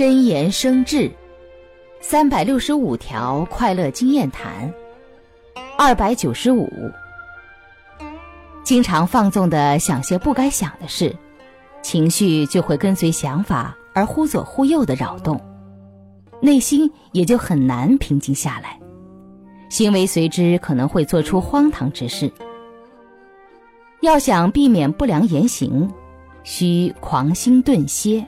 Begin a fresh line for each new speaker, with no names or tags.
真言生智三百六十五条快乐经验谈二百九十五。经常放纵的想些不该想的事情绪就会跟随想法而忽左忽右的扰动内心也就很难平静下来。行为随之可能会做出荒唐之事。要想避免不良言行需狂心顿歇